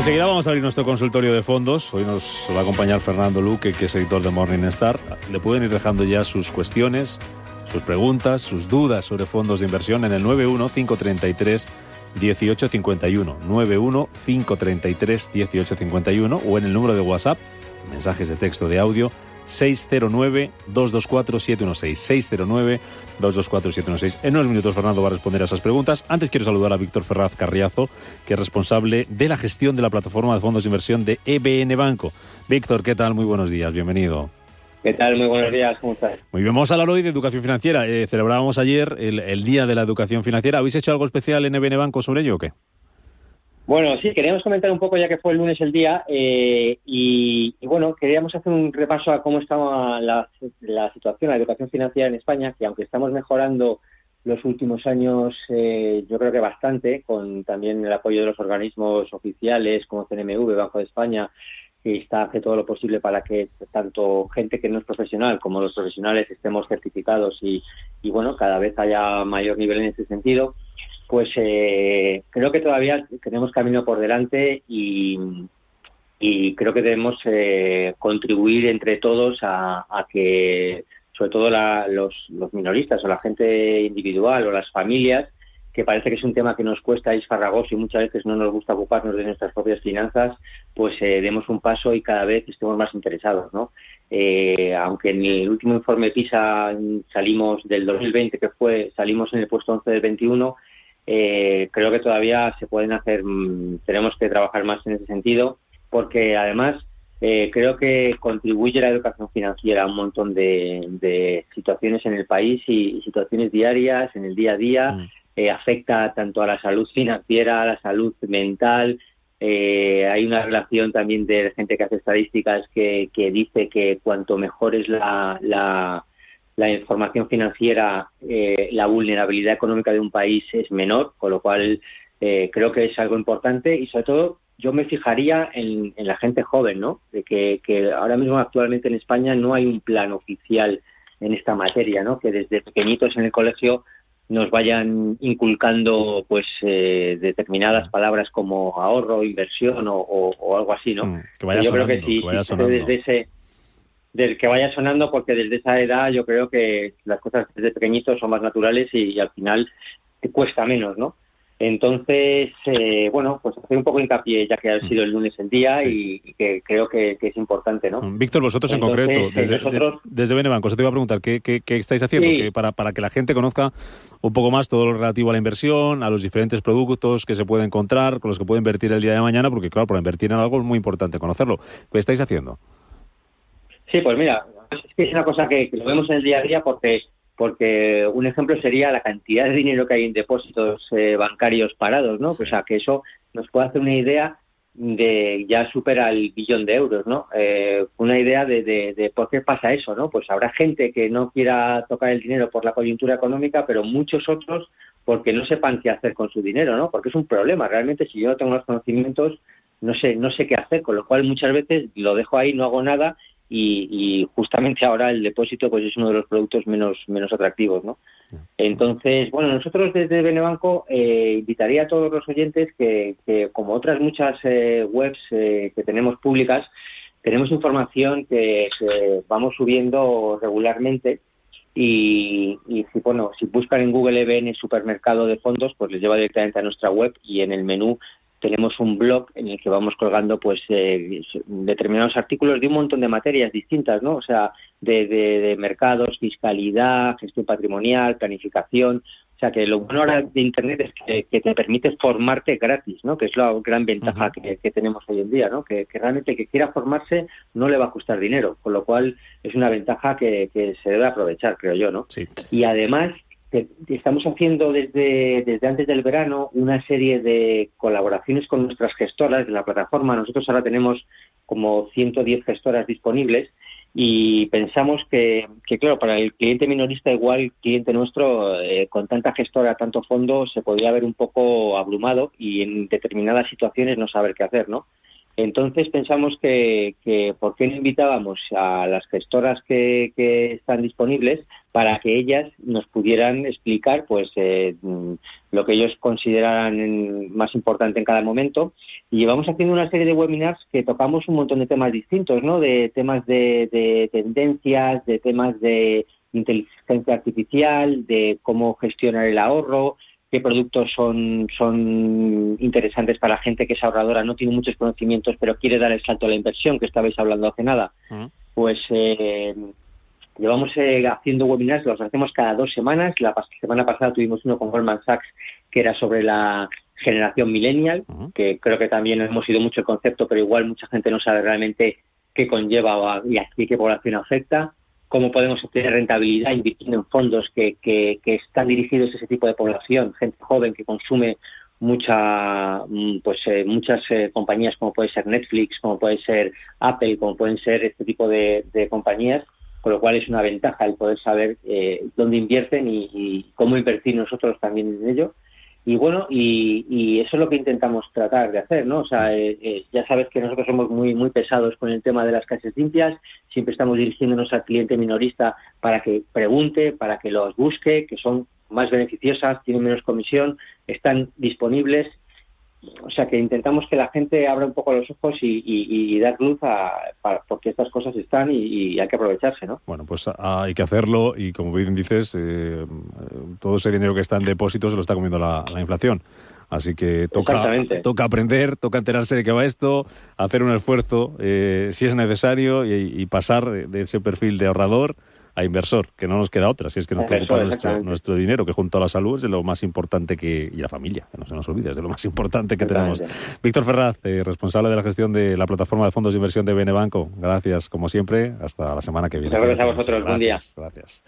Enseguida vamos a abrir nuestro consultorio de fondos. Hoy nos va a acompañar Fernando Luque, que es editor de Morning Star. Le pueden ir dejando ya sus cuestiones, sus preguntas, sus dudas sobre fondos de inversión en el 91-533. 1851 91 533 1851 o en el número de WhatsApp, mensajes de texto de audio 609-224-716. 609-224-716. En unos minutos Fernando va a responder a esas preguntas. Antes quiero saludar a Víctor Ferraz Carriazo, que es responsable de la gestión de la plataforma de fondos de inversión de EBN Banco. Víctor, ¿qué tal? Muy buenos días, bienvenido. ¿Qué tal? Muy buenos días, ¿cómo estás? Muy bien, vamos a hablar hoy de educación financiera. Eh, celebrábamos ayer el, el, Día de la Educación Financiera. ¿Habéis hecho algo especial en EBN Banco sobre ello o qué? Bueno, sí, queríamos comentar un poco ya que fue el lunes el día eh, y, bueno, queríamos hacer un repaso a cómo estaba la, la, situación, la educación financiera en España, que aunque estamos mejorando los últimos años, eh, yo creo que bastante, con también el apoyo de los organismos oficiales como CNMV, Banco de España, que está hace todo lo posible para que tanto gente que no es profesional como los profesionales estemos certificados y, y bueno, cada vez haya mayor nivel en ese sentido pues eh, creo que todavía tenemos camino por delante y, creo que debemos eh, contribuir entre todos a, que, sobre todo la, los, minoristas o la gente individual o las familias, que parece que es un tema que nos cuesta y y muchas veces no nos gusta ocuparnos de nuestras propias finanzas, pues eh, demos un paso y cada vez estemos más interesados, ¿no? Eh, aunque en el último informe PISA salimos del 2020, que fue, salimos en el puesto 11 del 21, eh, creo que todavía se pueden hacer, mm, tenemos que trabajar más en ese sentido, porque además eh, creo que contribuye la educación financiera a un montón de, de situaciones en el país y, y, situaciones diarias, en el día a día, sí. eh, afecta tanto a la salud financiera, a la salud mental. Eh, hay una relación también de gente que hace estadísticas que, que dice que cuanto mejor es la, la la información financiera, eh, la vulnerabilidad económica de un país es menor, con lo cual eh, creo que es algo importante y sobre todo yo me fijaría en, en la gente joven, ¿no? De que, que, ahora mismo actualmente en España no hay un plan oficial en esta materia, ¿no? Que desde pequeñitos en el colegio nos vayan inculcando pues eh, determinadas palabras como ahorro, inversión o, o, o algo así, ¿no? Mm, que vaya yo sonando, creo que sí, que vaya desde ese del que vaya sonando porque desde esa edad yo creo que las cosas desde pequeñitos son más naturales y, y al final te cuesta menos, ¿no? Entonces, eh, bueno, pues hacer un poco hincapié, ya que ha sido el lunes el día sí. y, y, que creo que, que, es importante, ¿no? Víctor, vosotros Entonces, en concreto, desde, nosotros... de, desde Benebanco, se te iba a preguntar, ¿qué, qué, qué estáis haciendo? Sí. Que para, para que la gente conozca un poco más todo lo relativo a la inversión, a los diferentes productos que se puede encontrar, con los que puede invertir el día de mañana, porque claro, para invertir en algo es muy importante conocerlo. ¿Qué estáis haciendo? Sí, pues mira, es que es una cosa que, que lo vemos en el día a día porque porque un ejemplo sería la cantidad de dinero que hay en depósitos eh, bancarios parados, ¿no? O sea, que eso nos puede hacer una idea de ya supera el billón de euros, ¿no? Eh, una idea de, de, de, por qué pasa eso, ¿no? Pues habrá gente que no quiera tocar el dinero por la coyuntura económica, pero muchos otros porque no sepan qué hacer con su dinero, ¿no? Porque es un problema. Realmente, si yo no tengo los conocimientos, no sé, no sé qué hacer, con lo cual muchas veces lo dejo ahí, no hago nada y, y, justamente ahora el depósito pues es uno de los productos menos menos atractivos no entonces bueno nosotros desde Benebanco eh, invitaría a todos los oyentes que, que como otras muchas eh, webs eh, que tenemos públicas tenemos información que, que vamos subiendo regularmente y, y, si bueno si buscan en Google EBN supermercado de fondos pues les lleva directamente a nuestra web y en el menú tenemos un blog en el que vamos colgando pues eh, determinados artículos de un montón de materias distintas, ¿no? O sea, de, de, de, mercados, fiscalidad, gestión patrimonial, planificación. O sea, que lo bueno ahora de Internet es que, que te permite formarte gratis, ¿no? Que es la gran ventaja uh -huh. que, que, tenemos hoy en día, ¿no? Que, que, realmente que quiera formarse no le va a costar dinero, con lo cual es una ventaja que, se debe aprovechar, creo yo, ¿no? Sí. Y además estamos haciendo desde, desde antes del verano una serie de colaboraciones con nuestras gestoras de la plataforma. Nosotros ahora tenemos como 110 gestoras disponibles y pensamos que, que, claro, para el cliente minorista, igual cliente nuestro, eh, con tanta gestora, tanto fondo, se podría ver un poco abrumado y en determinadas situaciones no saber qué hacer, ¿no? Entonces pensamos que, ¿por qué no invitábamos a las gestoras que, están disponibles para que ellas nos pudieran explicar pues eh, lo que ellos consideraran más importante en cada momento y llevamos haciendo una serie de webinars que tocamos un montón de temas distintos, ¿no? De temas de tendencias, de temas de inteligencia artificial, de cómo gestionar el ahorro, qué productos son, son interesantes para la gente que es ahorradora, no tiene muchos conocimientos, pero quiere dar el salto a la inversión, que estabais hablando hace nada. Pues eh, llevamos eh, haciendo webinars, los hacemos cada dos semanas. La semana pasada tuvimos uno con Goldman Sachs que era sobre la generación millennial, que creo que también hemos ido mucho el concepto, pero igual mucha gente no sabe realmente qué conlleva y a qué población afecta cómo podemos obtener rentabilidad invirtiendo en fondos que, están dirigidos a ese tipo de población, gente joven que consume mucha mm, pues eh, muchas eh, compañías como puede ser Netflix, como puede ser Apple, como pueden ser este tipo de, compañías, con lo cual es una ventaja el poder saber eh, dónde invierten y, cómo invertir nosotros también en ello y bueno, y, eso es lo que intentamos tratar de hacer, ¿no? O sea, eh, eh, ya sabes que nosotros somos muy muy pesados con el tema de las casas limpias, siempre estamos dirigiéndonos al cliente minorista para que pregunte, para que los busque, que son más beneficiosas, tienen menos comisión, están disponibles o sea que intentamos que la gente abra un poco los ojos y, dar luz a, porque estas cosas están y, hay que aprovecharse, ¿no? Bueno, pues hay que hacerlo y como bien dices, eh, todo ese dinero que está en depósitos se lo está comiendo la, inflación. Así que toca, toca aprender, toca enterarse de qué va esto, hacer un esfuerzo eh, si es necesario y, pasar de, ese perfil de ahorrador a inversor, que no nos queda otra, si es que nos preocupa nuestro, nuestro, dinero, que junto a la salud es de lo más importante que, y la familia, que no se nos olvide, es de lo más importante que tenemos. Víctor Ferraz, eh, responsable de la gestión de la plataforma de fondos de inversión de Bene Banco, gracias como siempre, hasta la semana que viene. Gracias a vosotros, buen día. Gracias.